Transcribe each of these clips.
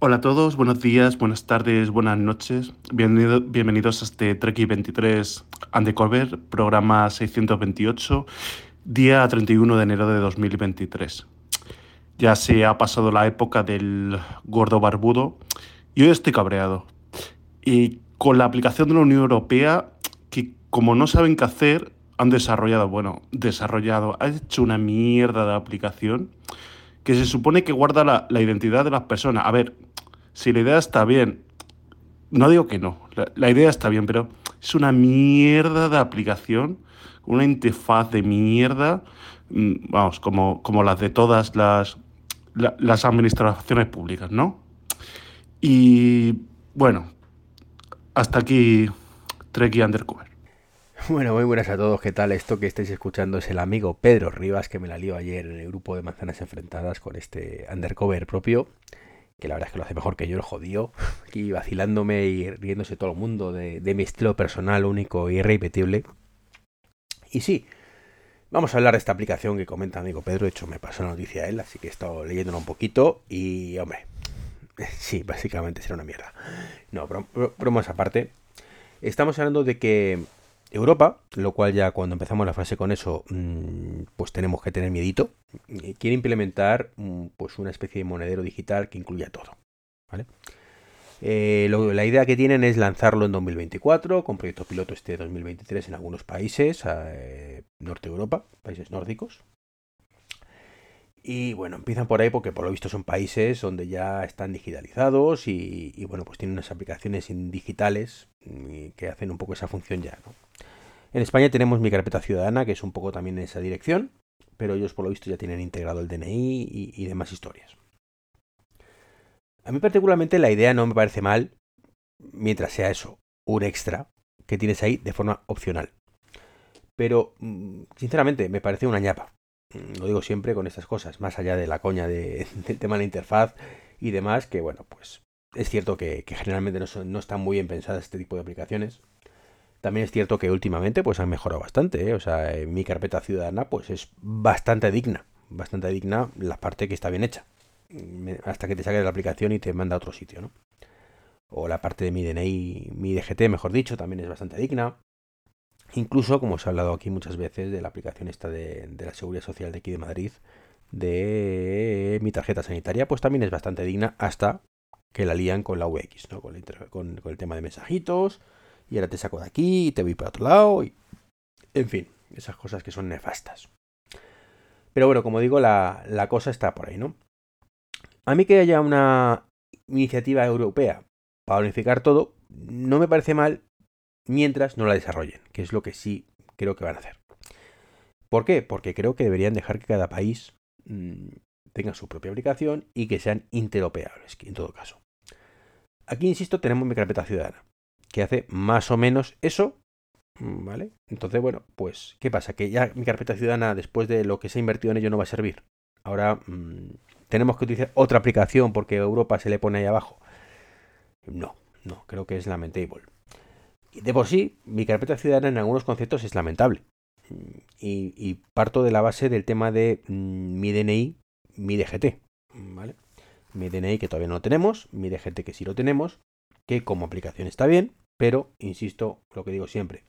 Hola a todos, buenos días, buenas tardes, buenas noches. Bienvenido, bienvenidos a este Trek 23 Undercover, programa 628, día 31 de enero de 2023. Ya se ha pasado la época del gordo barbudo y hoy estoy cabreado. Y con la aplicación de la Unión Europea, que como no saben qué hacer, han desarrollado, bueno, desarrollado, ha hecho una mierda de aplicación que se supone que guarda la identidad de las personas. A ver, si la idea está bien, no digo que no, la, idea está bien, pero es una mierda de aplicación, una interfaz de mierda, mm, vamos, como, como las de todas las, las administraciones públicas, ¿no? Y bueno, hasta aquí Trek Undercover. Bueno, muy buenas a todos. ¿Qué tal? Esto que estáis escuchando es el amigo Pedro Rivas, que me la lió ayer en el grupo de manzanas enfrentadas con este undercover propio que la verdad es que lo hace mejor que yo, el jodido, aquí vacilándome y riéndose todo el mundo de, mi estilo personal único y irrepetible. Y sí, vamos a hablar de esta aplicación que comenta amigo Pedro, de hecho me pasó la noticia a él, así que he estado leyéndola un poquito y, hombre, sí, básicamente será una mierda. No, bromas aparte, estamos hablando de que Europa, lo cual ya cuando empezamos la frase con eso, mm, pues tenemos que tener miedito, eh, quiere implementar mm, pues una especie de monedero digital que incluya todo. ¿vale? Eh, la idea que tienen es lanzarlo en 2024 con proyecto piloto este 2023 en algunos países, eh, Norte Europa, países nórdicos. Y bueno, empiezan por ahí porque por lo visto son países donde ya están digitalizados y, y bueno, pues tienen unas aplicaciones digitales mm, que hacen un poco esa función ya, ¿no? En España tenemos mi carpeta ciudadana, que es un poco también en esa dirección, pero ellos por lo visto ya tienen integrado el DNI y, demás historias. A mí particularmente la idea no me parece mal, mientras sea eso, un extra que tienes ahí de forma opcional. Pero, mm, sinceramente, me parece una ñapa. Lo digo siempre con estas cosas, más allá de la coña del tema de la interfaz y demás, que bueno, pues es cierto que, generalmente no, no, están muy bien pensadas este tipo de aplicaciones. También es cierto que últimamente pues han mejorado bastante, ¿eh? o sea, mi carpeta ciudadana pues es bastante digna, bastante digna la parte que está bien hecha, hasta que te saques de la aplicación y te manda a otro sitio, ¿no? O la parte de mi DNI, mi DGT, mejor dicho, también es bastante digna. Incluso, como os he hablado aquí muchas veces, de la aplicación esta de, la Seguridad Social de aquí de Madrid, de mi tarjeta sanitaria, pues también es bastante digna hasta que la lían con la UX, ¿no? con el tema de mensajitos, y ahora te saco de aquí y te voy para otro lado. Y... En fin, esas cosas que son nefastas. Pero bueno, como digo, la, la cosa está por ahí, ¿no? A mí que haya una iniciativa europea para unificar todo, no me parece mal mientras no la desarrollen, que es lo que sí creo que van a hacer. ¿Por qué? Porque creo que deberían dejar que cada país mm, tenga su propia aplicación y que sean interoperables, en todo caso. Aquí, insisto, tenemos mi carpeta ciudadana que hace más o menos eso. ¿Vale? Entonces, bueno, pues, ¿qué pasa? Que ya mi carpeta ciudadana, después de lo que se ha invertido en ello, no va a servir. Ahora mm, tenemos que utilizar otra aplicación porque Europa se le pone ahí abajo. No, no, creo que es lamentable. De por sí, mi carpeta ciudadana en algunos conceptos es lamentable. Y, y parto de la base del tema de mm, mi DNI, mi DGT. ¿Vale? Mi DNI que todavía no lo tenemos, mi DGT que sí lo tenemos, que como aplicación está bien, pero, insisto, lo que digo siempre,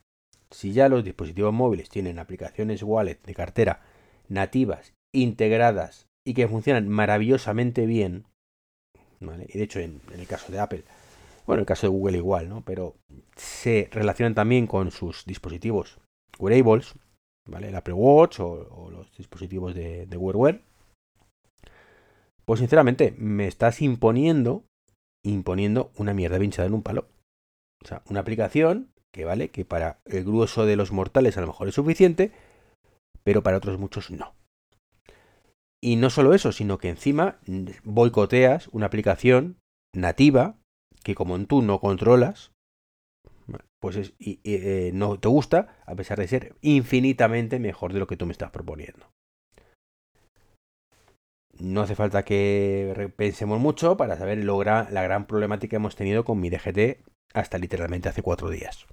si ya los dispositivos móviles tienen aplicaciones wallet de cartera nativas, integradas y que funcionan maravillosamente bien, y de hecho en, el caso de Apple, bueno, en el caso de Google igual, ¿no? Pero se relacionan también con sus dispositivos wearables, ¿vale? El Apple Watch o, los dispositivos de, de Wear Wear. Pues sinceramente, me estás imponiendo imponiendo una mierda pinchada en un palo. O sea, una aplicación que vale, que para el grueso de los mortales a lo mejor es suficiente, pero para otros muchos no. Y no solo eso, sino que encima boicoteas una aplicación nativa que como tú no controlas, pues es, y, eh, no te gusta, a pesar de ser infinitamente mejor de lo que tú me estás proponiendo. No hace falta que pensemos mucho para saber la gran problemática que hemos tenido con mi DGT hasta literalmente hace cuatro días.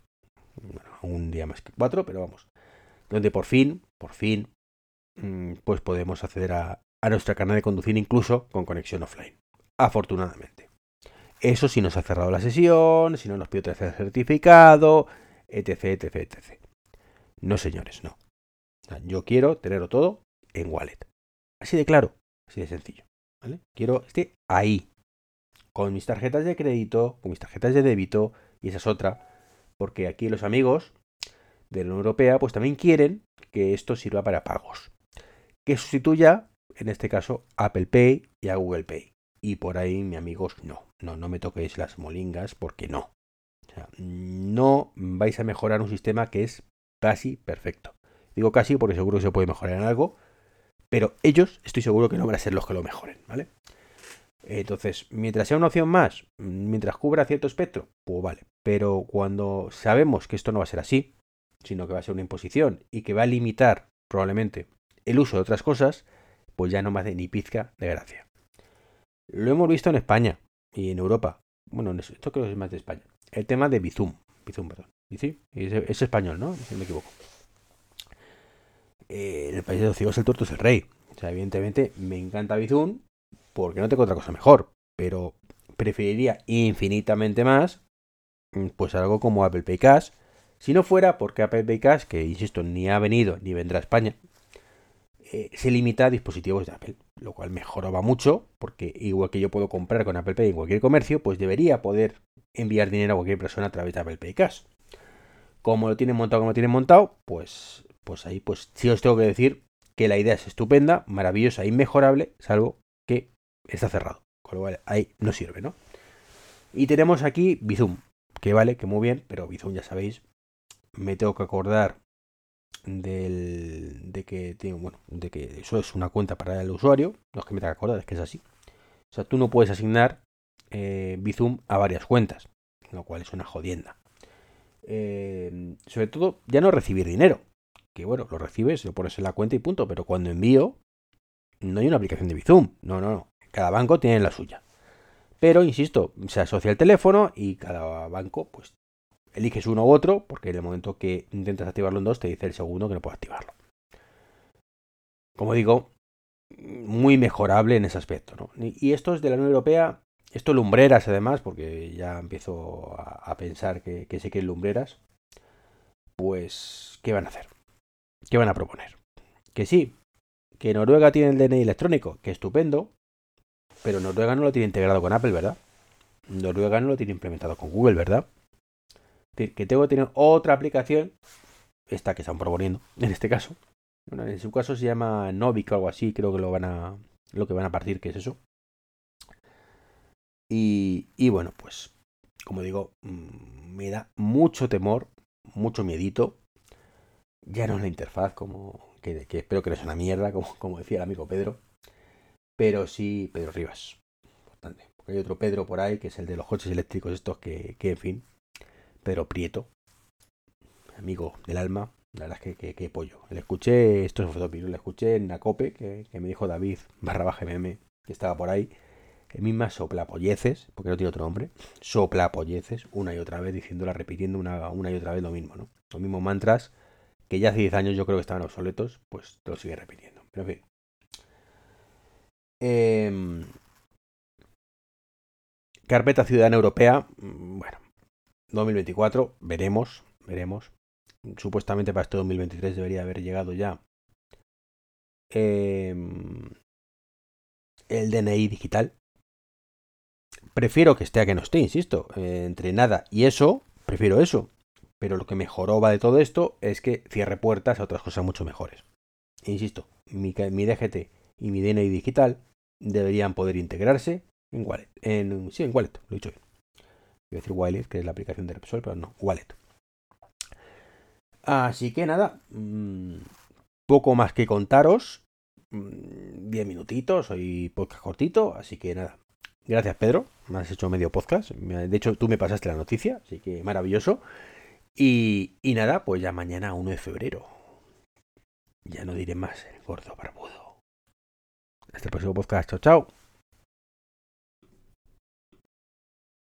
Bueno, un día más que cuatro, pero vamos. Donde por fin, por fin, mm, pues podemos acceder a, a nuestra canal de conducir incluso con conexión offline. Afortunadamente. Eso si nos ha cerrado la sesión, si no nos pide tercer certificado, etc, etc, etc. No, señores, no. Yo quiero tenerlo todo en wallet. Así de claro, así de sencillo. ¿vale? Quiero esté ahí. Con mis tarjetas de crédito, con mis tarjetas de débito, y esa es otra. Porque aquí los amigos de la Unión Europea, pues también quieren que esto sirva para pagos. Que sustituya, en este caso, Apple Pay y a Google Pay. Y por ahí, mi amigos, no. No, no me toquéis las molingas porque no. O sea, no vais a mejorar un sistema que es casi perfecto. Digo casi porque seguro que se puede mejorar en algo, pero ellos estoy seguro que no van a ser los que lo mejoren, ¿vale? Entonces, mientras sea una opción más, mientras cubra cierto espectro, pues vale. Pero cuando sabemos que esto no va a ser así, sino que va a ser una imposición y que va a limitar probablemente el uso de otras cosas, pues ya no me hace ni pizca de gracia. Lo hemos visto en España y en Europa. Bueno, esto creo que es más de España. El tema de Bizum. Bizum, perdón. ¿Sí? Es, español, ¿no? Si no me equivoco. Eh, el país de los ciegos el tuerto es el rey. O sea, evidentemente me encanta Bizum porque no tengo otra cosa mejor. Pero preferiría infinitamente más mm, pues algo como Apple Pay Cash. Si no fuera porque Apple Pay Cash, que insisto, ni ha venido ni vendrá a España, eh, se limita a dispositivos de Apple, lo cual mejoraba mucho, porque igual que yo puedo comprar con Apple Pay en cualquier comercio, pues debería poder enviar dinero a cualquier persona a través de Apple Pay Cash. Como lo tienen montado como lo tienen montado, pues, pues ahí pues sí os tengo que decir que la idea es estupenda, maravillosa, inmejorable, salvo que está cerrado. Con lo cual ahí no sirve, ¿no? Y tenemos aquí Bizum, que vale, que muy bien, pero Bizum ya sabéis, me tengo que acordar del, de que tiene, bueno, de que eso es una cuenta para el usuario, no es que me tenga que acordar, es que es así. O sea, tú no puedes asignar eh, Bizum a varias cuentas, lo cual es una jodienda. Eh, sobre todo, ya no recibir dinero, que bueno, lo recibes, lo pones en la cuenta y punto, pero cuando envío, no hay una aplicación de Bizum, no, no, no, cada banco tiene la suya. Pero, insisto, se asocia el teléfono y cada banco pues eliges uno u otro, porque en el momento que intentas activarlo en dos, te dice el segundo que no puede activarlo. Como digo, muy mejorable en ese aspecto. ¿no? Y esto es de la Unión Europea, esto lumbreras además, porque ya empiezo a, pensar que, que sé que es lumbreras, pues, ¿qué van a hacer? ¿Qué van a proponer? Que sí, que Noruega tiene el DNI electrónico, que estupendo, pero Noruega no lo tiene integrado con Apple, ¿verdad? Noruega no lo tiene implementado con Google, ¿verdad? que tengo que tener otra aplicación, esta que están proponiendo, en este caso. Bueno, en su caso se llama Novik o algo así, creo que lo van a, lo que van a partir, que es eso. Y, y bueno, pues, como digo, mm, me da mucho temor, mucho miedito. Ya no es la interfaz, como que, espero que no sea una mierda, como, como decía el amigo Pedro. Pero sí, Pedro Rivas. Importante. Porque hay otro Pedro por ahí, que es el de los coches eléctricos estos, que, que en fin, Pedro Prieto, amigo del alma, la verdad es que, que, pollo. Le escuché, esto es fotopiro, le escuché en Nacope, que, que me dijo David barra baja que estaba por ahí, el misma soplapolleces, porque no tiene otro nombre, soplapolleces, una y otra vez, diciéndola, repitiendo una, una y otra vez lo mismo, ¿no? Los mismos mantras que ya hace 10 años yo creo que estaban obsoletos, pues te lo sigue repitiendo. Pero en fin. Em, carpeta Ciudadana Europea, mm, bueno, 2024, veremos, veremos. Supuestamente para este 2023 debería haber llegado ya em, el DNI digital. Prefiero que esté a que no esté, insisto. entre nada y eso, prefiero eso. Pero lo que mejoró va de todo esto es que cierre puertas a otras cosas mucho mejores. insisto, mi, DGT y mi DNI digital deberían poder integrarse en Wallet. En, sí, en Wallet, lo he dicho bien. A decir Wallet, que es la aplicación de Repsol, pero no, Wallet. Así que nada, mm, poco más que contaros. 10 mm, minutitos, hoy podcast cortito, así que nada. Gracias Pedro, me has hecho medio podcast. De hecho, tú me pasaste la noticia, así que maravilloso. Y, nada, pues ya mañana 1 de febrero. Ya no diré más el gordo barbudo. Hasta el próximo podcast. Chao, chao.